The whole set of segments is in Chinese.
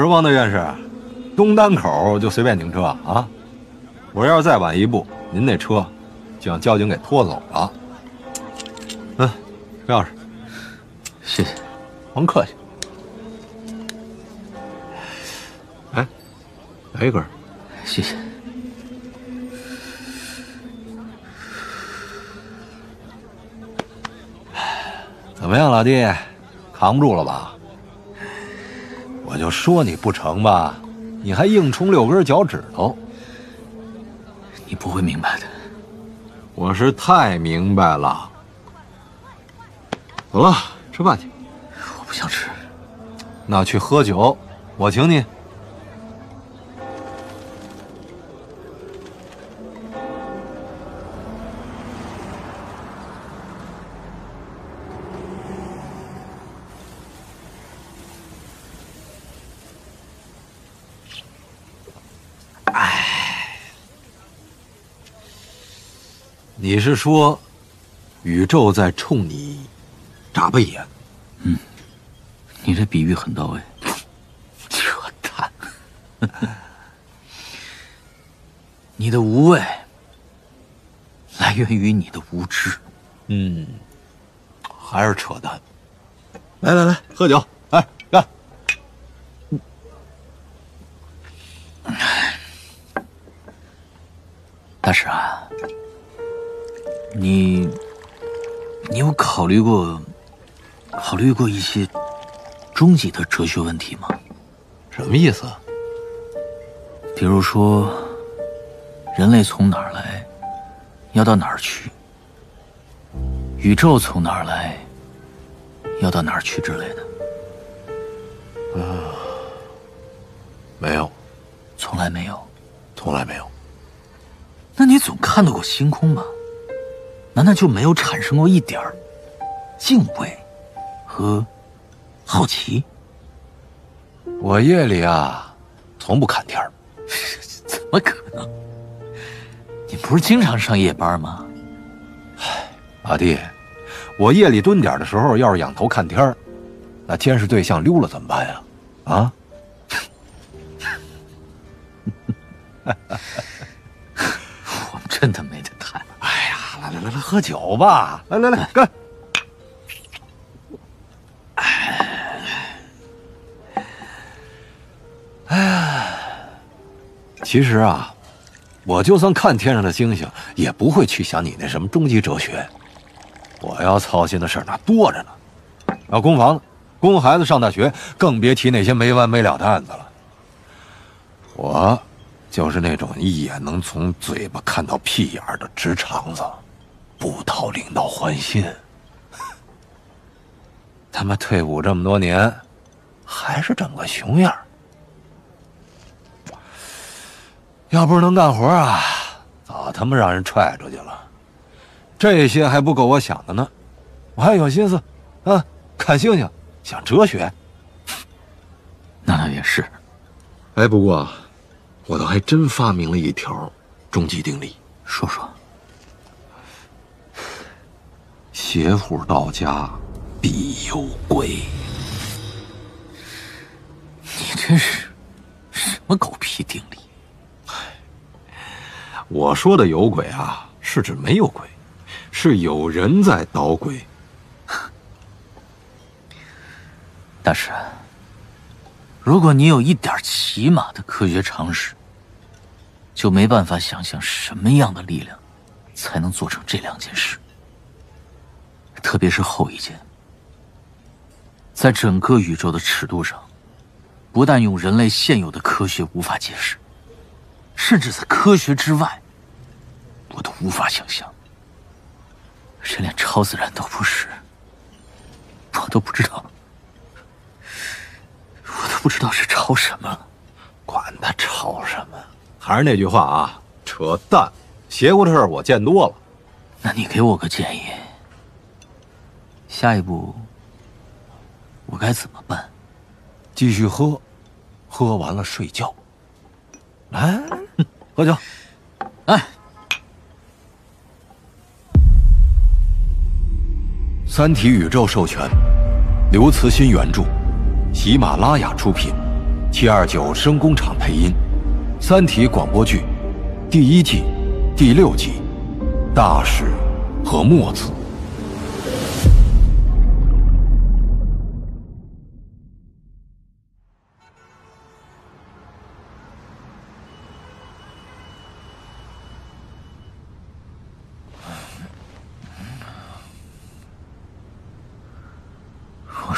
我说汪大院士，东单口就随便停车啊？我要是再晚一步，您那车就让交警给拖走了。嗯，钥匙，谢谢，甭客气。哎，来一根，谢谢。怎么样，老弟，扛不住了吧？我就说你不成吧，你还硬冲六根脚趾头。你不会明白的。我是太明白了。走了，吃饭去。我不想吃。那去喝酒，我请你。你是说，宇宙在冲你眨巴眼？嗯，你这比喻很到位。扯淡！你的无畏来源于你的无知。嗯，还是扯淡。来来来，喝酒，来干！大师啊。你，你有考虑过，考虑过一些终极的哲学问题吗？什么意思？比如说，人类从哪儿来，要到哪儿去？宇宙从哪儿来，要到哪儿去之类的。啊，没有，从来没有，从来没有。那你总看到过星空吧？难道就没有产生过一点儿敬畏和好奇？我夜里啊，从不看天儿。怎么可能？你不是经常上夜班吗？唉，阿弟，我夜里蹲点的时候，要是仰头看天儿，那监视对象溜了怎么办呀？啊？喝酒吧！来来来，干！哎呀，其实啊，我就算看天上的星星，也不会去想你那什么终极哲学。我要操心的事儿那多着呢，要供房子，供孩子上大学，更别提那些没完没了的案子了。我就是那种一眼能从嘴巴看到屁眼的直肠子。不讨领导欢心，他妈退伍这么多年，还是整个熊样。要不是能干活啊，早他妈让人踹出去了。这些还不够我想的呢，我还有心思，啊，看星星，想哲学。那倒也是。哎，不过，我倒还真发明了一条终极定理，说说。邪乎到家，必有鬼。你这是什么狗屁定理？我说的有鬼啊，是指没有鬼，是有人在捣鬼。大师，如果你有一点起码的科学常识，就没办法想象什么样的力量才能做成这两件事。特别是后一件，在整个宇宙的尺度上，不但用人类现有的科学无法解释，甚至在科学之外，我都无法想象。这连超自然都不是，我都不知道，我都不知道是超什么了。管他超什么，还是那句话啊，扯淡！邪乎的事我见多了。那你给我个建议。下一步，我该怎么办？继续喝，喝完了睡觉。来，喝酒。来，《三体》宇宙授权，刘慈欣原著，喜马拉雅出品，七二九声工厂配音，《三体》广播剧，第一季，第六集，大使和墨子。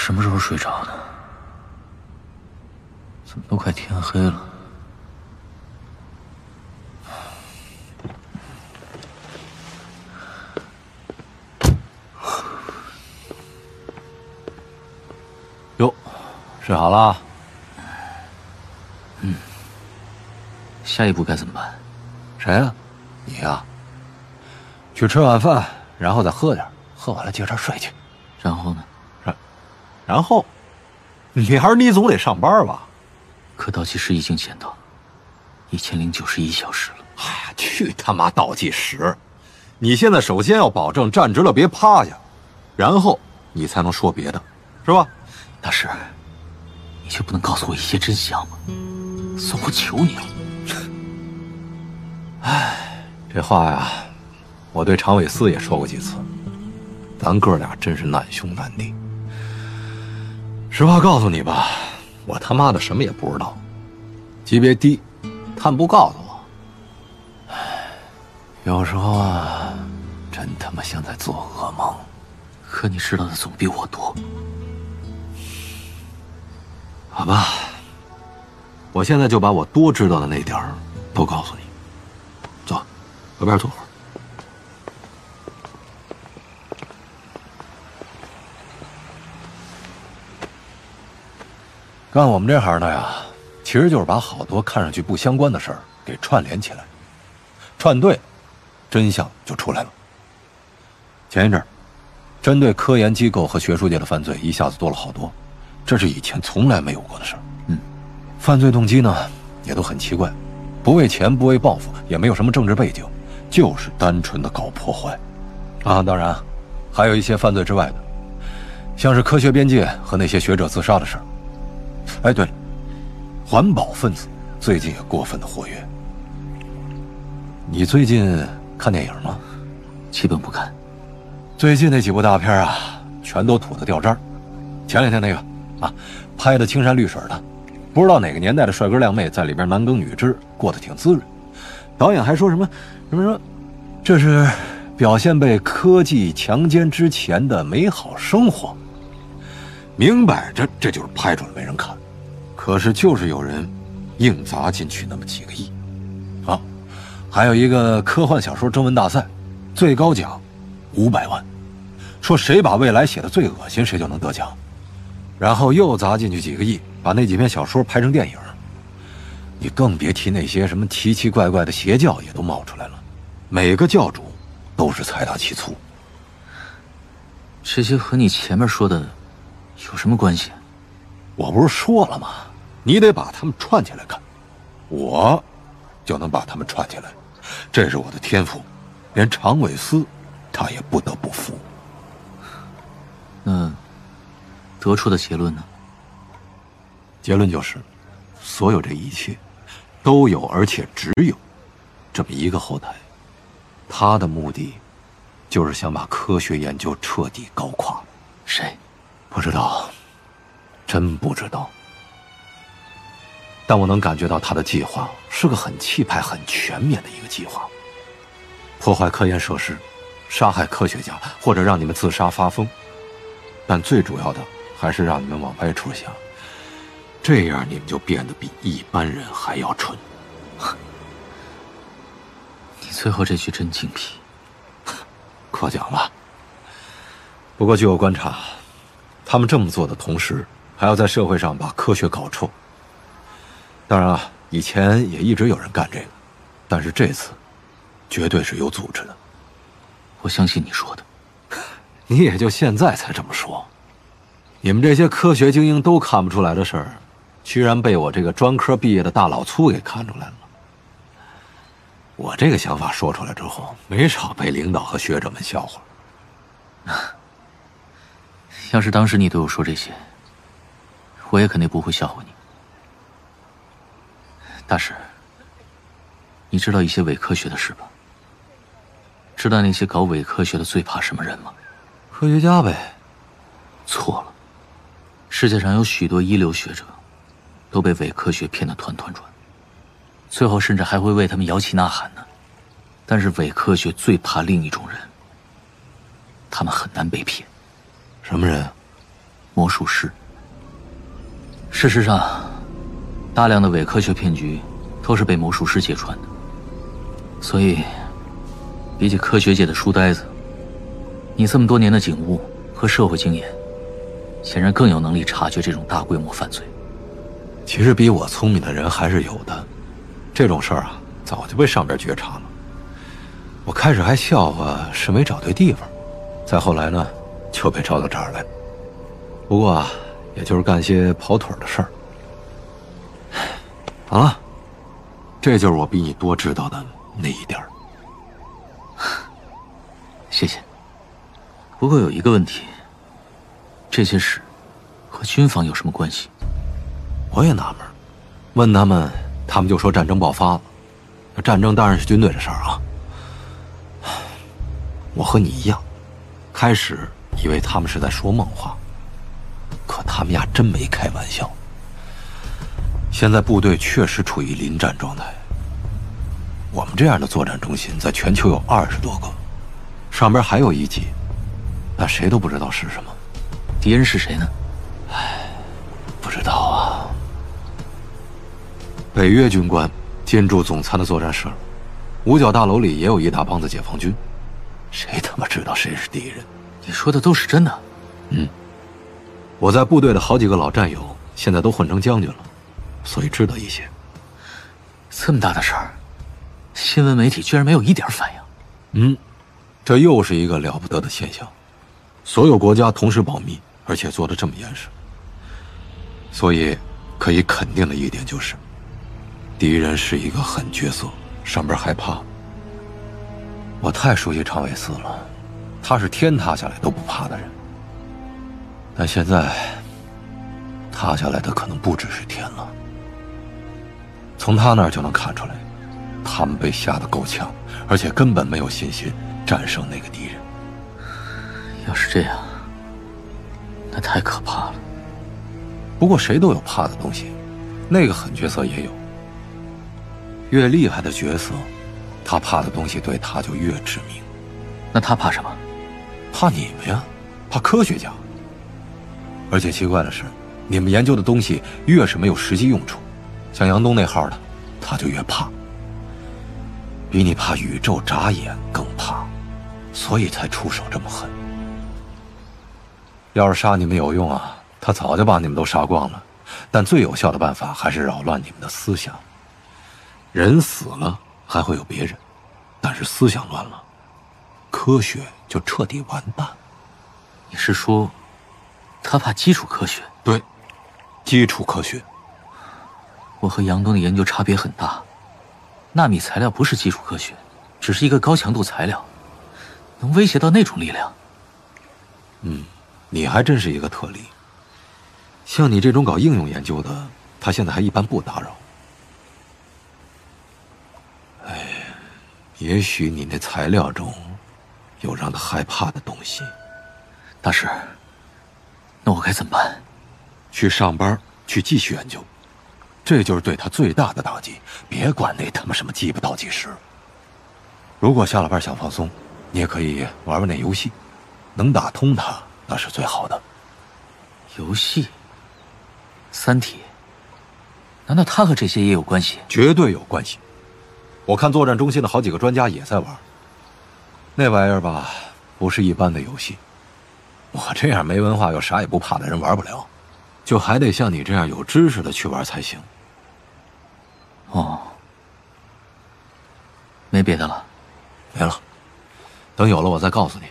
什么时候睡着的？怎么都快天黑了？哟，睡好了？嗯。下一步该怎么办？谁呀？你呀？去吃晚饭，然后再喝点，喝完了接着睡去。然后呢？然，然后，明儿你总得上班吧？可倒计时已经减到一千零九十一小时了。哎呀，去他妈倒计时！你现在首先要保证站直了别趴下，然后你才能说别的，是吧？大师，你就不能告诉我一些真相吗？算我求你了。哎，这话呀，我对常伟思也说过几次。咱哥俩真是难兄难弟。实话告诉你吧。我他妈的什么也不知道，级别低，他们不告诉我。唉，有时候啊，真他妈像在做噩梦。可你知道的总比我多。好吧，我现在就把我多知道的那点儿都告诉你。走，河边坐会儿。干我们这行的呀，其实就是把好多看上去不相关的事儿给串联起来，串对，真相就出来了。前一阵儿，针对科研机构和学术界的犯罪一下子多了好多，这是以前从来没有过的事儿。嗯，犯罪动机呢也都很奇怪，不为钱，不为报复，也没有什么政治背景，就是单纯的搞破坏。啊，当然，还有一些犯罪之外的，像是科学边界和那些学者自杀的事儿。哎，对了，环保分子最近也过分的活跃。你最近看电影吗？基本不看。最近那几部大片啊，全都土的掉渣。前两天那个啊，拍的青山绿水的，不知道哪个年代的帅哥靓妹在里边男耕女织，过得挺滋润。导演还说什么什么说，这是表现被科技强奸之前的美好生活。明摆着这就是拍出来没人看。可是就是有人硬砸进去那么几个亿，啊，还有一个科幻小说征文大赛，最高奖五百万，说谁把未来写的最恶心，谁就能得奖。然后又砸进去几个亿，把那几篇小说拍成电影。你更别提那些什么奇奇怪怪的邪教也都冒出来了，每个教主都是财大气粗。这些和你前面说的有什么关系？我不是说了吗？你得把他们串起来看，我就能把他们串起来，这是我的天赋，连常伟思他也不得不服。那得出的结论呢？结论就是，所有这一切都有，而且只有这么一个后台，他的目的就是想把科学研究彻底搞垮。谁？不知道，真不知道。但我能感觉到他的计划是个很气派、很全面的一个计划。破坏科研设施，杀害科学家，或者让你们自杀发疯。但最主要的还是让你们往歪处想，这样你们就变得比一般人还要蠢。你最后这句真精辟，夸奖了。不过据我观察，他们这么做的同时，还要在社会上把科学搞臭。当然啊，以前也一直有人干这个，但是这次，绝对是有组织的。我相信你说的，你也就现在才这么说。你们这些科学精英都看不出来的事儿，居然被我这个专科毕业的大老粗给看出来了。我这个想法说出来之后，没少被领导和学者们笑话。要是当时你对我说这些，我也肯定不会笑话你。大师，你知道一些伪科学的事吧？知道那些搞伪科学的最怕什么人吗？科学家呗。错了，世界上有许多一流学者，都被伪科学骗得团团转，最后甚至还会为他们摇旗呐喊呢。但是伪科学最怕另一种人，他们很难被骗。什么人？魔术师。事实上，大量的伪科学骗局都是被魔术师揭穿的。所以，比起科学界的书呆子，你这么多年的警务和社会经验，显然更有能力察觉这种大规模犯罪。其实比我聪明的人还是有的，这种事儿啊，早就被上边觉察了。我开始还笑话是没找对地方，再后来呢，就被招到这儿来。不过啊，也就是干些跑腿的事儿。好了，这就是我比你多知道的那一点儿。谢谢。不过有一个问题，这些事和军方有什么关系？我也纳闷，问他们，他们就说战争爆发了。战争当然是军队的事儿啊。我和你一样，开始以为他们是在说梦话，可他们呀真没开玩笑。现在部队确实处于临战状态。我们这样的作战中心在全球有二十多个，上边还有一级，但谁都不知道是什么。敌人是谁呢？唉，不知道啊。北约军官进驻总参的作战室，五角大楼里也有一大帮子解放军。谁他妈知道谁是敌人？你说的都是真的？嗯，我在部队的好几个老战友现在都混成将军了，所以知道一些。这么大的事儿，新闻媒体居然没有一点反应。嗯，这又是一个了不得的现象。所有国家同时保密，而且做的这么严实。所以可以肯定的一点就是，敌人是一个狠角色，上边害怕。我太熟悉长尾寺了，他是天塌下来都不怕的人。但现在，塌下来的可能不只是天了。从他那儿就能看出来，他们被吓得够呛，而且根本没有信心战胜那个敌人。要是这样，那太可怕了。不过谁都有怕的东西，那个狠角色也有。越厉害的角色。他怕的东西对他就越致命，那他怕什么？怕你们呀，怕科学家。而且奇怪的是，你们研究的东西越是没有实际用处，像杨东那号的，他就越怕。比你怕宇宙眨眼更怕，所以才出手这么狠。要是杀你们有用啊，他早就把你们都杀光了。但最有效的办法还是扰乱你们的思想。人死了。还会有别人，但是思想乱了，科学就彻底完蛋。你是说，他怕基础科学？对，基础科学。我和杨东的研究差别很大，纳米材料不是基础科学，只是一个高强度材料，能威胁到那种力量。嗯，你还真是一个特例。像你这种搞应用研究的，他现在还一般不打扰。哎也许你那材料中有让他害怕的东西，大师。那我该怎么办？去上班，去继续研究，这就是对他最大的打击。别管那他妈什么鸡巴倒计时。如果下了班想放松，你也可以玩玩那游戏，能打通他那是最好的。游戏？三体？难道他和这些也有关系？绝对有关系。我看作战中心的好几个专家也在玩，那玩意儿吧，不是一般的游戏。我这样没文化又啥也不怕的人玩不了，就还得像你这样有知识的去玩才行。哦，没别的了，没了。等有了我再告诉你。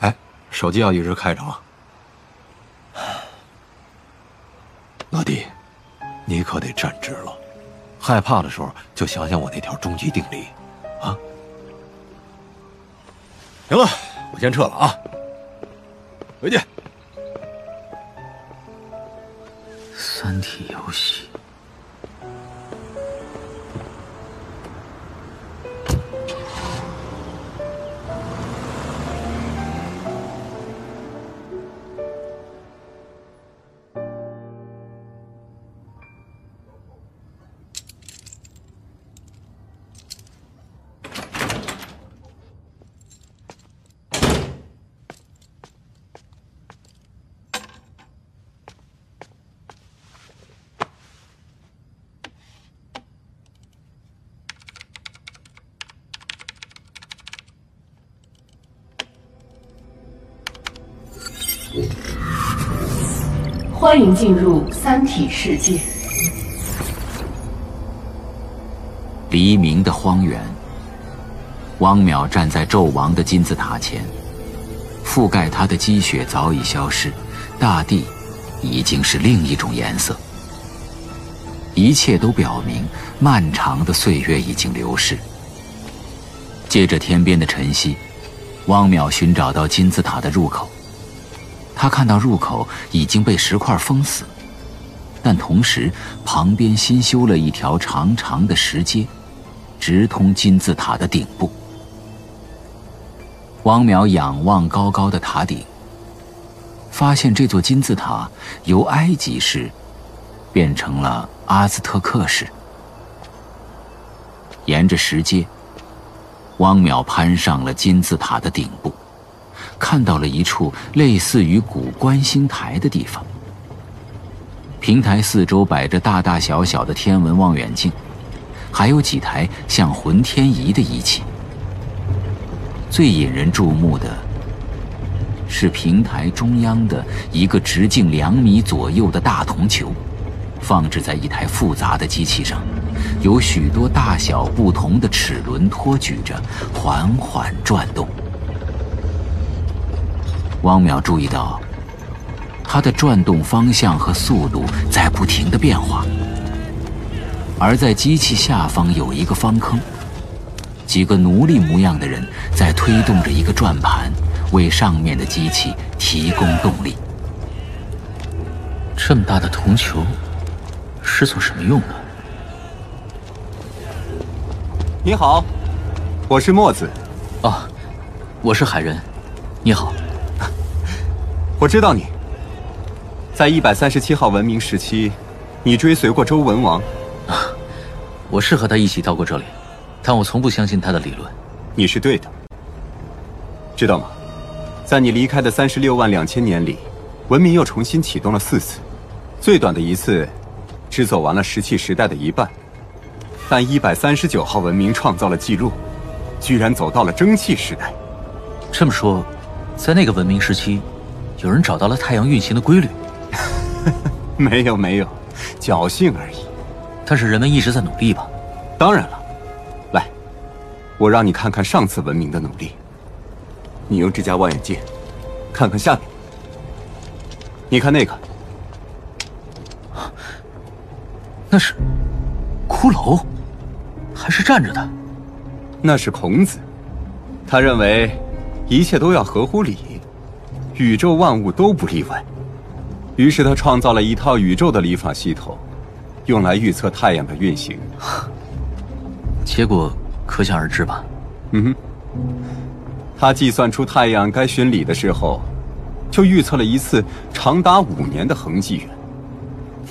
哎，手机要一直开着啊。老弟，你可得站直了。害怕的时候，就想想我那条终极定理，啊！行了，我先撤了啊，回见。三体游戏，欢迎进入三体世界。黎明的荒原，汪淼站在纣王的金字塔前，覆盖他的积雪早已消失，大地已经是另一种颜色。一切都表明，漫长的岁月已经流逝。借着天边的晨曦，汪淼寻找到金字塔的入口。他看到入口已经被石块封死，但同时旁边新修了一条长长的石阶，直通金字塔的顶部。汪淼仰望高高的塔顶，发现这座金字塔由埃及式变成了阿兹特克式。沿着石阶，汪淼攀上了金字塔的顶部。看到了一处类似于古观星台的地方。平台四周摆着大大小小的天文望远镜，还有几台像浑天仪的仪器。最引人注目的是平台中央的一个直径两米左右的大铜球，放置在一台复杂的机器上，有许多大小不同的齿轮托举着，缓缓转动。汪淼注意到，它的转动方向和速度在不停的变化，而在机器下方有一个方坑，几个奴隶模样的人在推动着一个转盘，为上面的机器提供动力。这么大的铜球是做什么用的？你好，我是墨子。哦，我是海人。你好。我知道你，在一百三十七号文明时期，你追随过周文王。啊，我是和他一起到过这里，但我从不相信他的理论。你是对的，知道吗？在你离开的三十六万两千年里，文明又重新启动了四次，最短的一次，只走完了石器时代的一半。但一百三十九号文明创造了记录，居然走到了蒸汽时代。这么说，在那个文明时期。有人找到了太阳运行的规律，没有没有，侥幸而已。但是人们一直在努力吧？当然了，来，我让你看看上次文明的努力。你用这家望远镜，看看下面。你看那个，那是骷髅，还是站着的？那是孔子，他认为一切都要合乎礼。宇宙万物都不例外，于是他创造了一套宇宙的历法系统，用来预测太阳的运行。结果可想而知吧？嗯哼，他计算出太阳该巡礼的时候，就预测了一次长达五年的恒纪元。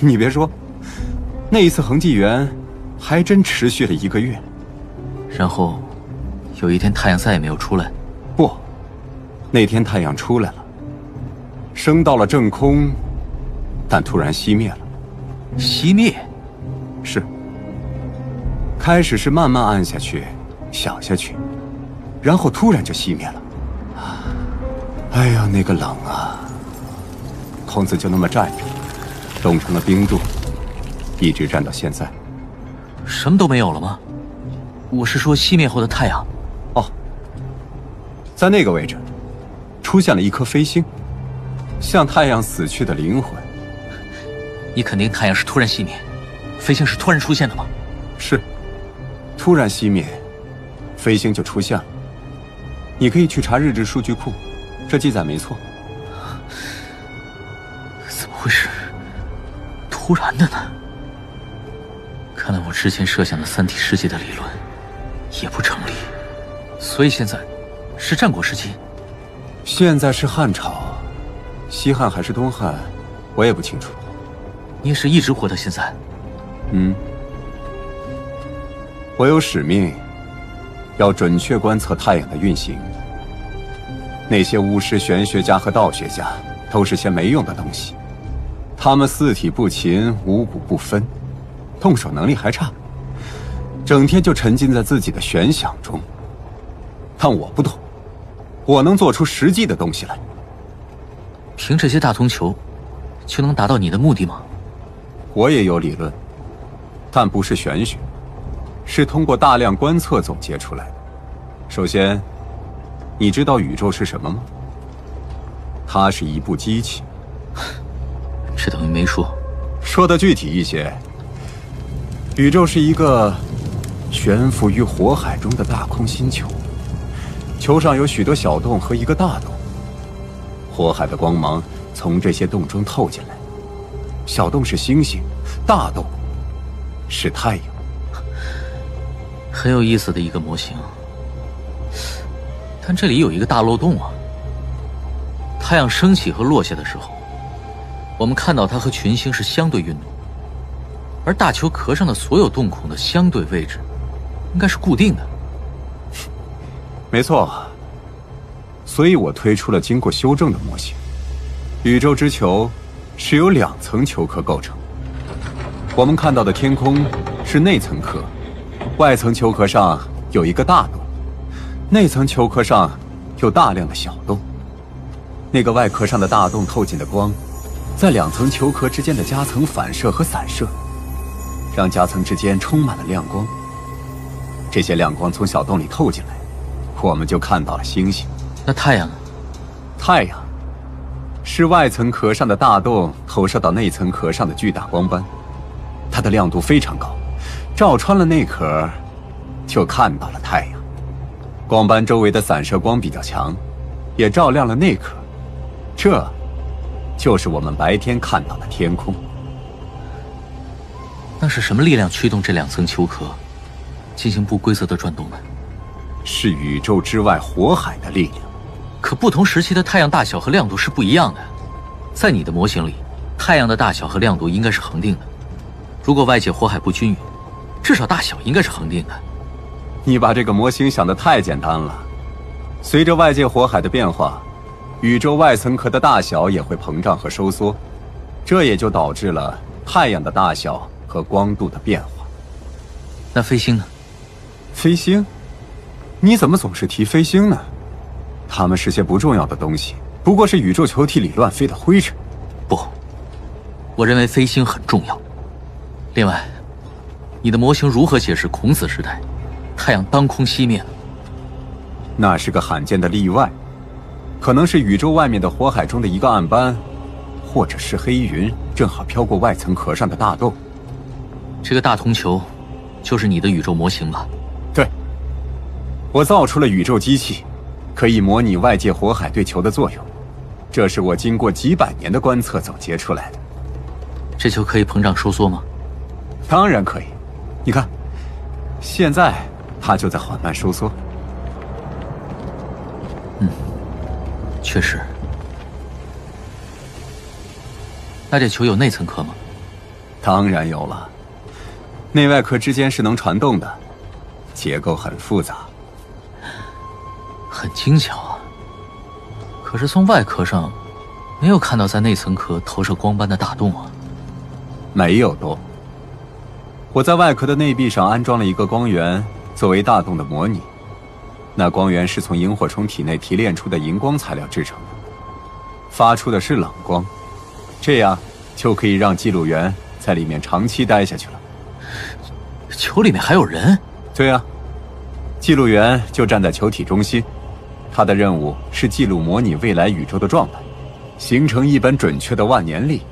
你别说，那一次恒纪元还真持续了一个月。然后，有一天太阳再也没有出来。不，那天太阳出来了。升到了正空，但突然熄灭了。熄灭？是。开始是慢慢暗下去，小下去，然后突然就熄灭了。哎呀，那个冷啊！孔子就那么站着，冻成了冰柱，一直站到现在。什么都没有了吗？我是说熄灭后的太阳。哦，在那个位置，出现了一颗飞星。像太阳死去的灵魂。你肯定太阳是突然熄灭，飞星是突然出现的吗？是，突然熄灭，飞星就出现了。你可以去查日志数据库，这记载没错。怎么会是突然的呢？看来我之前设想的三体世界的理论也不成立。所以现在是战国时期？现在是汉朝。西汉还是东汉，我也不清楚。你也是一直活到现在？嗯。我有使命，要准确观测太阳的运行。那些巫师、玄学家和道学家都是些没用的东西，他们四体不勤，五谷不分，动手能力还差，整天就沉浸在自己的玄想中。但我不同，我能做出实际的东西来。凭这些大铜球，就能达到你的目的吗？我也有理论，但不是玄学，是通过大量观测总结出来的。首先，你知道宇宙是什么吗？它是一部机器。这等于没说。说的具体一些，宇宙是一个悬浮于火海中的大空星球，球上有许多小洞和一个大洞。火海的光芒从这些洞中透进来，小洞是星星，大洞是太阳。很有意思的一个模型，但这里有一个大漏洞啊！太阳升起和落下的时候，我们看到它和群星是相对运动，而大球壳上的所有洞孔的相对位置，应该是固定的。没错。所以我推出了经过修正的模型。宇宙之球是由两层球壳构成。我们看到的天空是内层壳，外层球壳上有一个大洞，内层球壳上有大量的小洞。那个外壳上的大洞透进的光，在两层球壳之间的夹层反射和散射，让夹层之间充满了亮光。这些亮光从小洞里透进来，我们就看到了星星。那太阳呢？太阳是外层壳上的大洞投射到内层壳上的巨大光斑，它的亮度非常高，照穿了内壳，就看到了太阳。光斑周围的散射光比较强，也照亮了内壳，这，就是我们白天看到的天空。那是什么力量驱动这两层球壳进行不规则的转动呢？是宇宙之外火海的力量。可不同时期的太阳大小和亮度是不一样的，在你的模型里，太阳的大小和亮度应该是恒定的。如果外界火海不均匀，至少大小应该是恒定的。你把这个模型想得太简单了。随着外界火海的变化，宇宙外层壳的大小也会膨胀和收缩，这也就导致了太阳的大小和光度的变化。那飞星呢？飞星？你怎么总是提飞星呢？它们是些不重要的东西，不过是宇宙球体里乱飞的灰尘。不，我认为飞星很重要。另外，你的模型如何解释孔子时代太阳当空熄灭了？那是个罕见的例外，可能是宇宙外面的火海中的一个暗斑，或者是黑云正好飘过外层壳上的大洞。这个大铜球，就是你的宇宙模型吧？对，我造出了宇宙机器。可以模拟外界火海对球的作用，这是我经过几百年的观测总结出来的。这球可以膨胀收缩吗？当然可以，你看，现在它就在缓慢收缩。嗯，确实。那这球有内层壳吗？当然有了，内外壳之间是能传动的，结构很复杂。很精巧啊，可是从外壳上没有看到在内层壳投射光斑的大洞啊。没有洞。我在外壳的内壁上安装了一个光源，作为大洞的模拟。那光源是从萤火虫体内提炼出的荧光材料制成的，发出的是冷光，这样就可以让记录员在里面长期待下去了。球里面还有人？对啊，记录员就站在球体中心。他的任务是记录模拟未来宇宙的状态，形成一本准确的万年历。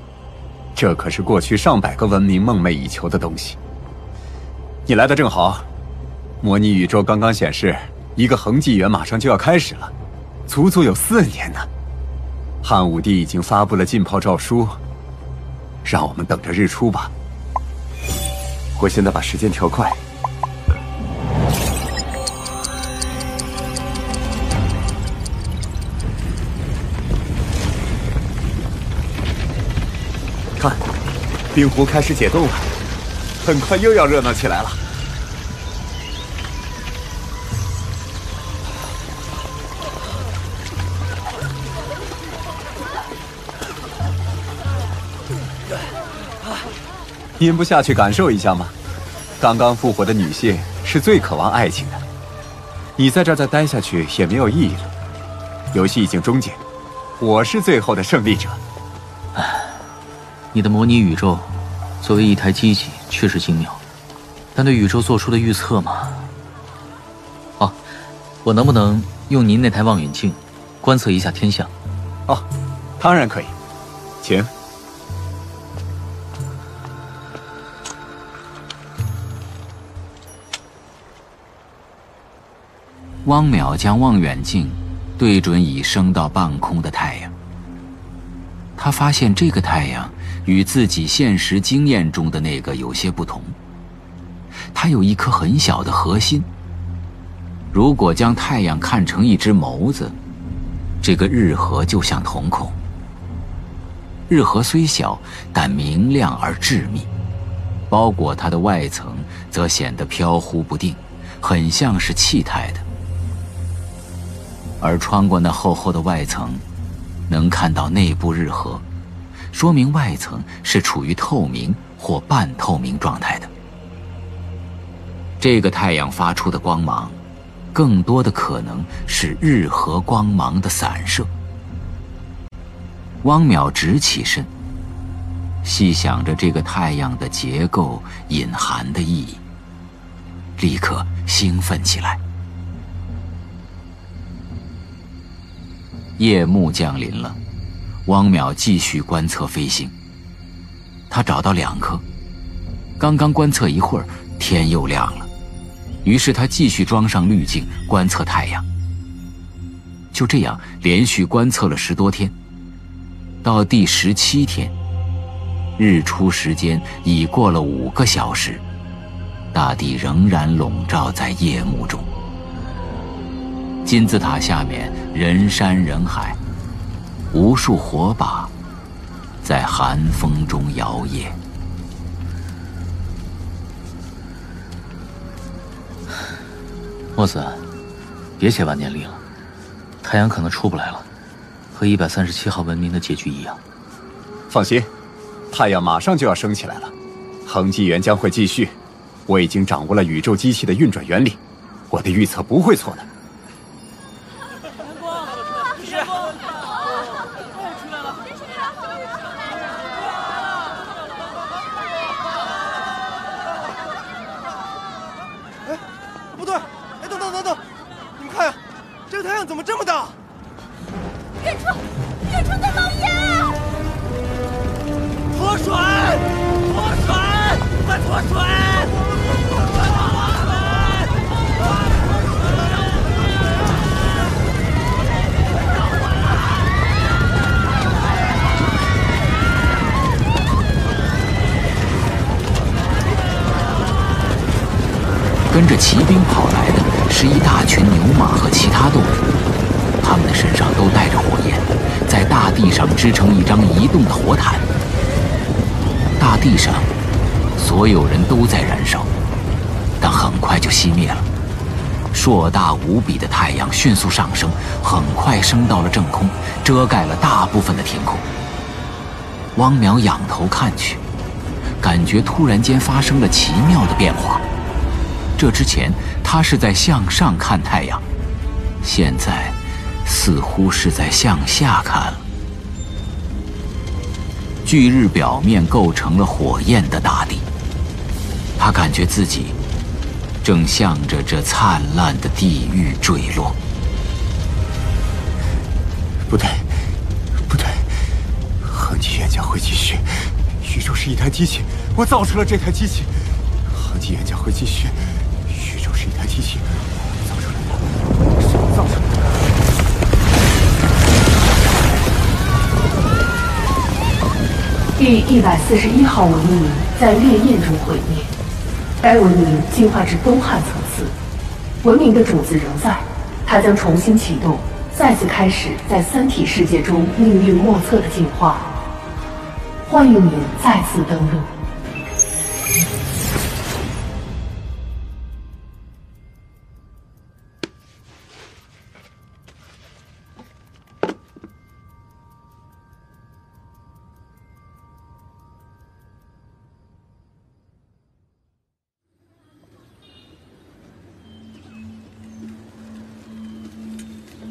这可是过去上百个文明梦寐以求的东西。你来的正好，模拟宇宙刚刚显示一个恒纪元马上就要开始了，足足有四年呢。汉武帝已经发布了浸泡诏书，让我们等着日出吧。我现在把时间调快。看，冰湖开始解冻了，很快又要热闹起来了。您不下去感受一下吗？刚刚复活的女性是最渴望爱情的。你在这儿再待下去也没有意义了。游戏已经终结，我是最后的胜利者。你的模拟宇宙，作为一台机器确实精妙，但对宇宙做出的预测嘛……哦，我能不能用您那台望远镜，观测一下天象？哦，当然可以，请。汪淼将望远镜对准已升到半空的太阳，他发现这个太阳与自己现实经验中的那个有些不同。它有一颗很小的核心。如果将太阳看成一只眸子，这个日核就像瞳孔。日核虽小，但明亮而致密，包裹它的外层则显得飘忽不定，很像是气态的。而穿过那厚厚的外层，能看到内部日核，说明外层是处于透明或半透明状态的。这个太阳发出的光芒，更多的可能是日核光芒的散射。汪淼直起身，细想着这个太阳的结构隐含的意义，立刻兴奋起来。夜幕降临了，汪淼继续观测飞行。他找到两颗，刚刚观测一会儿，天又亮了。于是他继续装上滤镜观测太阳。就这样连续观测了十多天，到第十七天，日出时间已过了五个小时，大地仍然笼罩在夜幕中。金字塔下面人山人海，无数火把在寒风中摇曳。墨子，别写万年历了，太阳可能出不来了，和一百三十七号文明的结局一样。放心，太阳马上就要升起来了，恒纪元将会继续。我已经掌握了宇宙机器的运转原理，我的预测不会错的。迅速上升，很快升到了正空，遮盖了大部分的天空。汪淼仰头看去，感觉突然间发生了奇妙的变化。这之前，他是在向上看太阳，现在似乎是在向下看了。巨日表面构成了火焰的大地，他感觉自己正向着这灿烂的地狱坠落。不对，不对，恒纪元将会继续。宇宙是一台机器，我造出了这台机器，恒纪元将会继续。宇宙是一台机器我造出来的，是我造出来的。第一百四十一号文明在烈焰中毁灭，该文明进化至东汉层次，文明的种子仍在，它将重新启动，再次开始在三体世界中命运莫测的进化。欢迎您再次登录。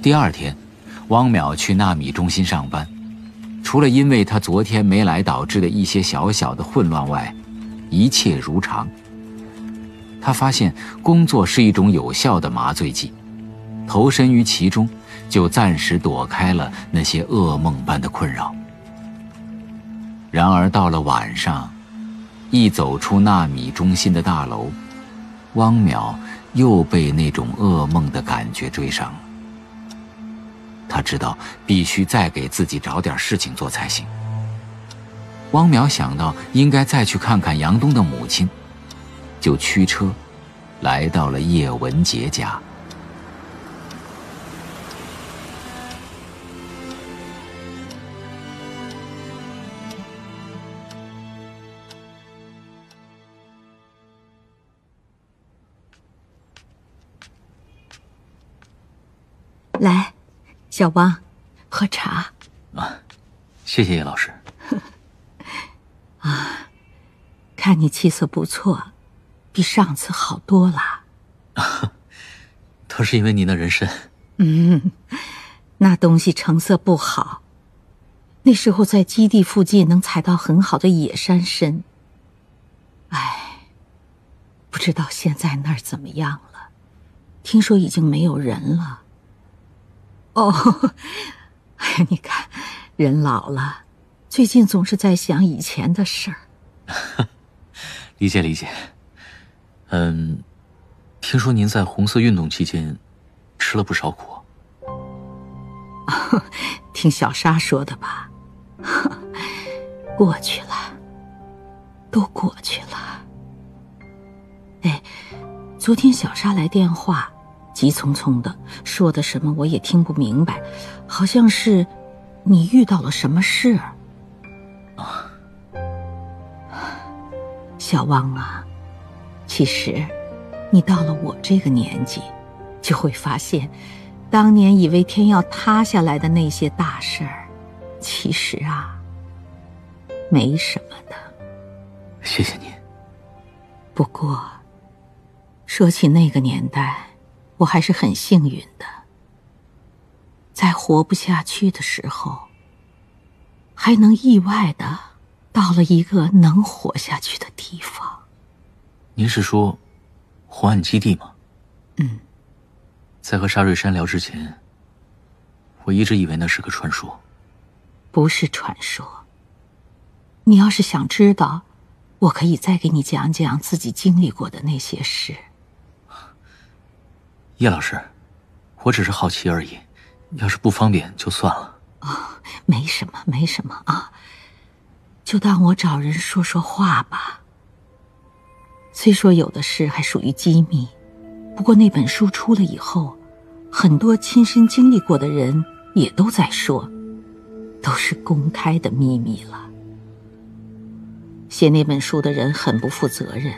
第二天，汪淼去纳米中心上班，除了因为他昨天没来导致的一些小小的混乱外，一切如常。他发现工作是一种有效的麻醉剂，投身于其中，就暂时躲开了那些噩梦般的困扰。然而到了晚上，一走出纳米中心的大楼，汪淼又被那种噩梦的感觉追上了。他知道必须再给自己找点事情做才行。汪淼想到应该再去看看杨东的母亲，就驱车来到了叶文洁家。来。小汪，喝茶。啊，谢谢叶老师。啊，看你气色不错，比上次好多了。啊，都是因为您的人参。嗯，那东西成色不好。那时候在基地附近能采到很好的野山参。哎，不知道现在那儿怎么样了？听说已经没有人了。哦，哎呀，你看，人老了，最近总是在想以前的事儿。理解理解。嗯，听说您在红色运动期间吃了不少苦。哦，听小沙说的吧？过去了，都过去了。哎，昨天小沙来电话。急匆匆的说的什么我也听不明白，好像是你遇到了什么事儿。啊，小汪啊，其实你到了我这个年纪，就会发现，当年以为天要塌下来的那些大事儿，其实啊，没什么的。谢谢你。不过，说起那个年代。我还是很幸运的，在活不下去的时候，还能意外的到了一个能活下去的地方。您是说红岸基地吗？嗯。在和沙瑞山聊之前，我一直以为那是个传说。不是传说。你要是想知道，我可以再给你讲讲自己经历过的那些事。叶老师，我只是好奇而已，要是不方便就算了。哦，没什么，没什么啊，就当我找人说说话吧。虽说有的事还属于机密，不过那本书出了以后，很多亲身经历过的人也都在说，都是公开的秘密了。写那本书的人很不负责任，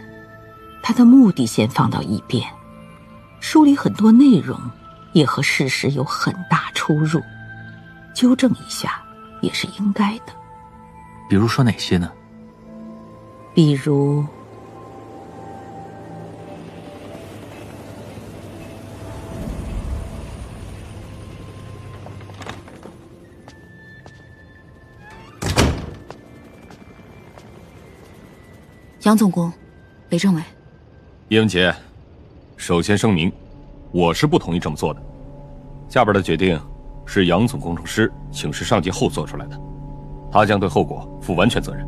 他的目的先放到一边。书里很多内容也和事实有很大出入，纠正一下也是应该的。比如说哪些呢？比如，杨总工，雷政委，叶文洁。首先声明，我是不同意这么做的。下边的决定是杨总工程师请示上级后做出来的，他将对后果负完全责任。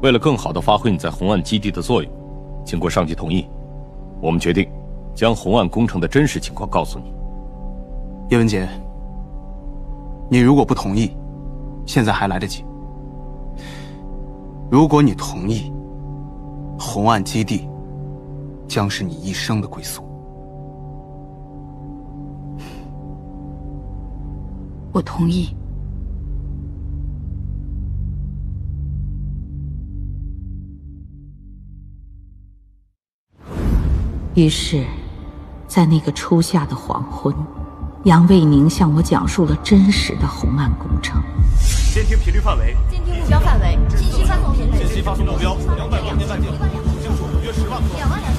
为了更好地发挥你在红岸基地的作用，经过上级同意，我们决定将红岸工程的真实情况告诉你。叶文洁，你如果不同意，现在还来得及。如果你同意，红岸基地。将是你一生的归宿。我同意。于是，在那个初夏的黄昏，杨卫宁向我讲述了真实的红岸工程。监听频率范围，监听目标范围，信息发送频率，信息发送目标两百万年半径，清楚约十万克。两万两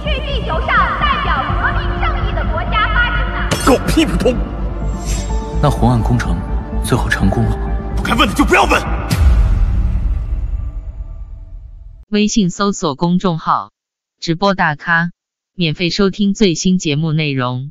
意，你们收到的信息是地球上代表和平正义的国家。狗屁不通！那红岸工程最后成功了吗？不该问的就不要问。微信搜索公众号“直播大咖”，免费收听最新节目内容。